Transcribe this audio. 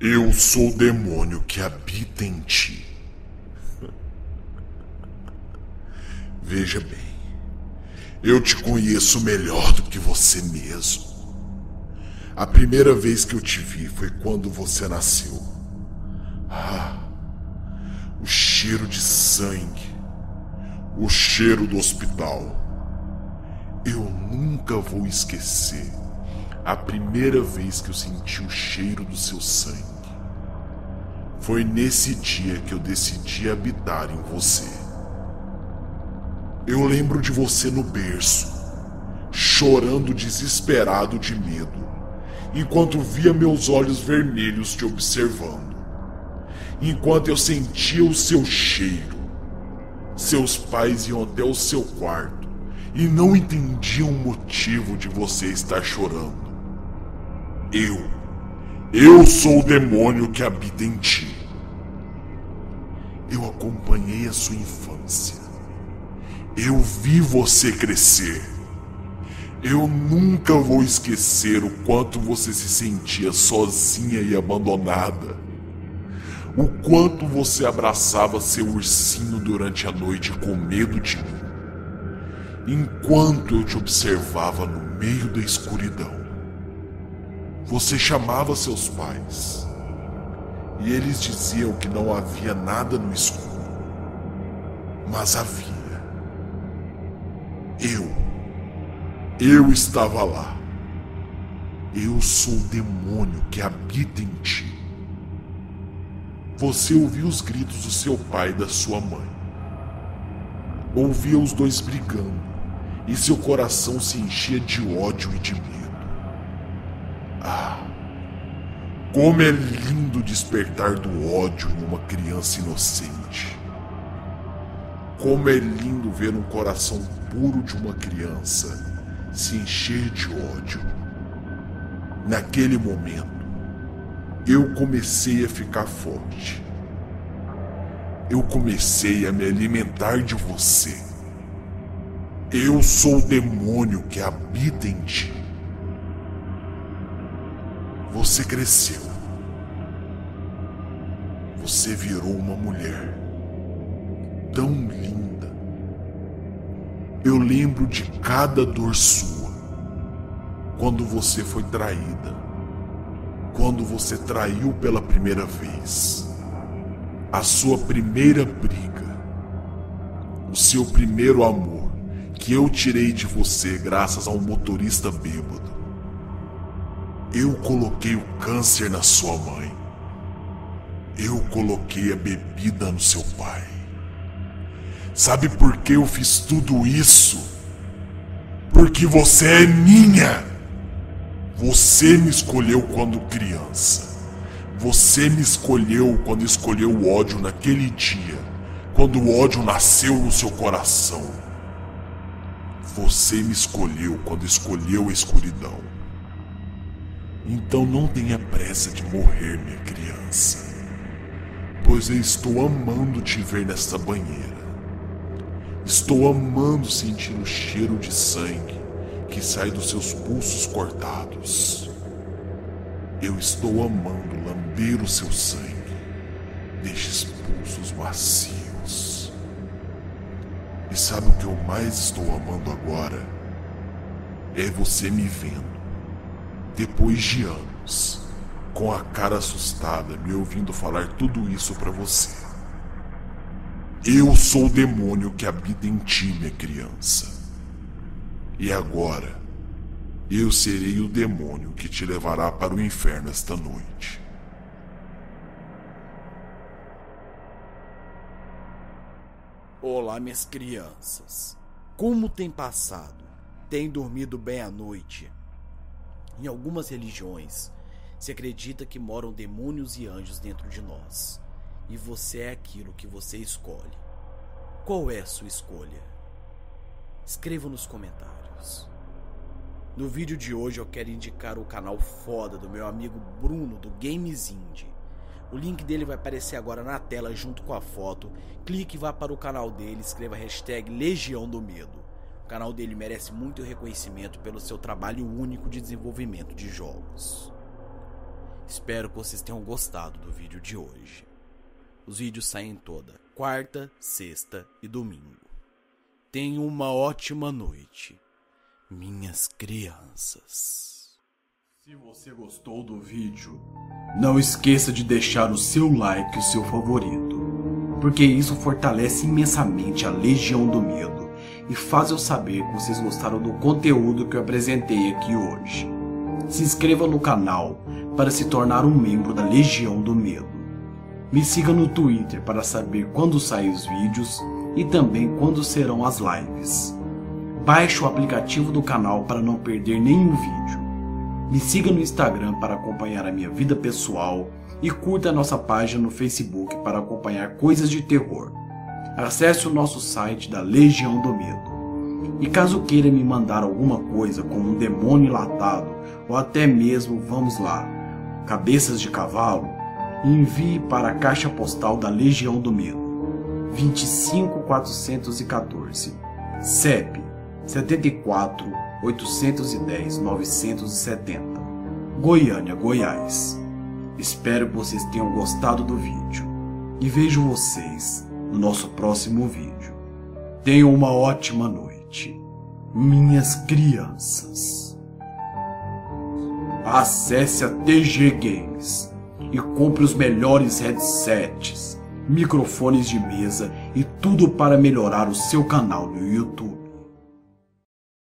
Eu sou o demônio que habita em ti. Veja bem, eu te conheço melhor do que você mesmo. A primeira vez que eu te vi foi quando você nasceu. Ah, o cheiro de sangue, o cheiro do hospital. Eu nunca vou esquecer a primeira vez que eu senti o cheiro do seu sangue. Foi nesse dia que eu decidi habitar em você. Eu lembro de você no berço, chorando desesperado de medo, enquanto via meus olhos vermelhos te observando. Enquanto eu sentia o seu cheiro. Seus pais iam até o seu quarto e não entendiam o motivo de você estar chorando. Eu. Eu sou o demônio que habita em ti. Eu acompanhei a sua infância. Eu vi você crescer. Eu nunca vou esquecer o quanto você se sentia sozinha e abandonada. O quanto você abraçava seu ursinho durante a noite com medo de mim. Enquanto eu te observava no meio da escuridão. Você chamava seus pais e eles diziam que não havia nada no escuro, mas havia. Eu, eu estava lá. Eu sou o demônio que habita em ti. Você ouviu os gritos do seu pai e da sua mãe. Ouvia os dois brigando e seu coração se enchia de ódio e de medo. Ah, como é lindo despertar do ódio em uma criança inocente. Como é lindo ver um coração puro de uma criança se encher de ódio. Naquele momento, eu comecei a ficar forte. Eu comecei a me alimentar de você. Eu sou o demônio que habita em ti. Você cresceu. Você virou uma mulher tão linda. Eu lembro de cada dor sua. Quando você foi traída. Quando você traiu pela primeira vez. A sua primeira briga. O seu primeiro amor que eu tirei de você graças a um motorista bêbado. Eu coloquei o câncer na sua mãe. Eu coloquei a bebida no seu pai. Sabe por que eu fiz tudo isso? Porque você é minha. Você me escolheu quando criança. Você me escolheu quando escolheu o ódio naquele dia, quando o ódio nasceu no seu coração. Você me escolheu quando escolheu a escuridão. Então não tenha pressa de morrer, minha criança, pois eu estou amando te ver nesta banheira. Estou amando sentir o cheiro de sangue que sai dos seus pulsos cortados. Eu estou amando lamber o seu sangue destes pulsos macios. E sabe o que eu mais estou amando agora? É você me vendo depois de anos, com a cara assustada, me ouvindo falar tudo isso para você. Eu sou o demônio que habita em ti, minha criança. E agora, eu serei o demônio que te levará para o inferno esta noite. Olá, minhas crianças. Como tem passado? Tem dormido bem à noite? Em algumas religiões, se acredita que moram demônios e anjos dentro de nós, e você é aquilo que você escolhe. Qual é a sua escolha? Escreva nos comentários. No vídeo de hoje eu quero indicar o canal foda do meu amigo Bruno do Games Indie. O link dele vai aparecer agora na tela junto com a foto. Clique e vá para o canal dele, escreva a hashtag Legião do Medo. O canal dele merece muito reconhecimento pelo seu trabalho único de desenvolvimento de jogos. Espero que vocês tenham gostado do vídeo de hoje. Os vídeos saem toda quarta, sexta e domingo. Tenham uma ótima noite, minhas crianças. Se você gostou do vídeo, não esqueça de deixar o seu like e o seu favorito, porque isso fortalece imensamente a Legião do Medo e faz eu saber que vocês gostaram do conteúdo que eu apresentei aqui hoje. Se inscreva no canal para se tornar um membro da Legião do Medo. Me siga no Twitter para saber quando saem os vídeos e também quando serão as lives. Baixe o aplicativo do canal para não perder nenhum vídeo. Me siga no Instagram para acompanhar a minha vida pessoal e curta a nossa página no Facebook para acompanhar coisas de terror. Acesse o nosso site da Legião do Medo. E caso queira me mandar alguma coisa como um demônio enlatado ou até mesmo, vamos lá, cabeças de cavalo, envie para a caixa postal da Legião do Medo, 25414, CEP 74 810 970, Goiânia, Goiás. Espero que vocês tenham gostado do vídeo e vejo vocês no nosso próximo vídeo. Tenham uma ótima noite, minhas crianças. Acesse a TG Games e compre os melhores headsets, microfones de mesa e tudo para melhorar o seu canal no YouTube.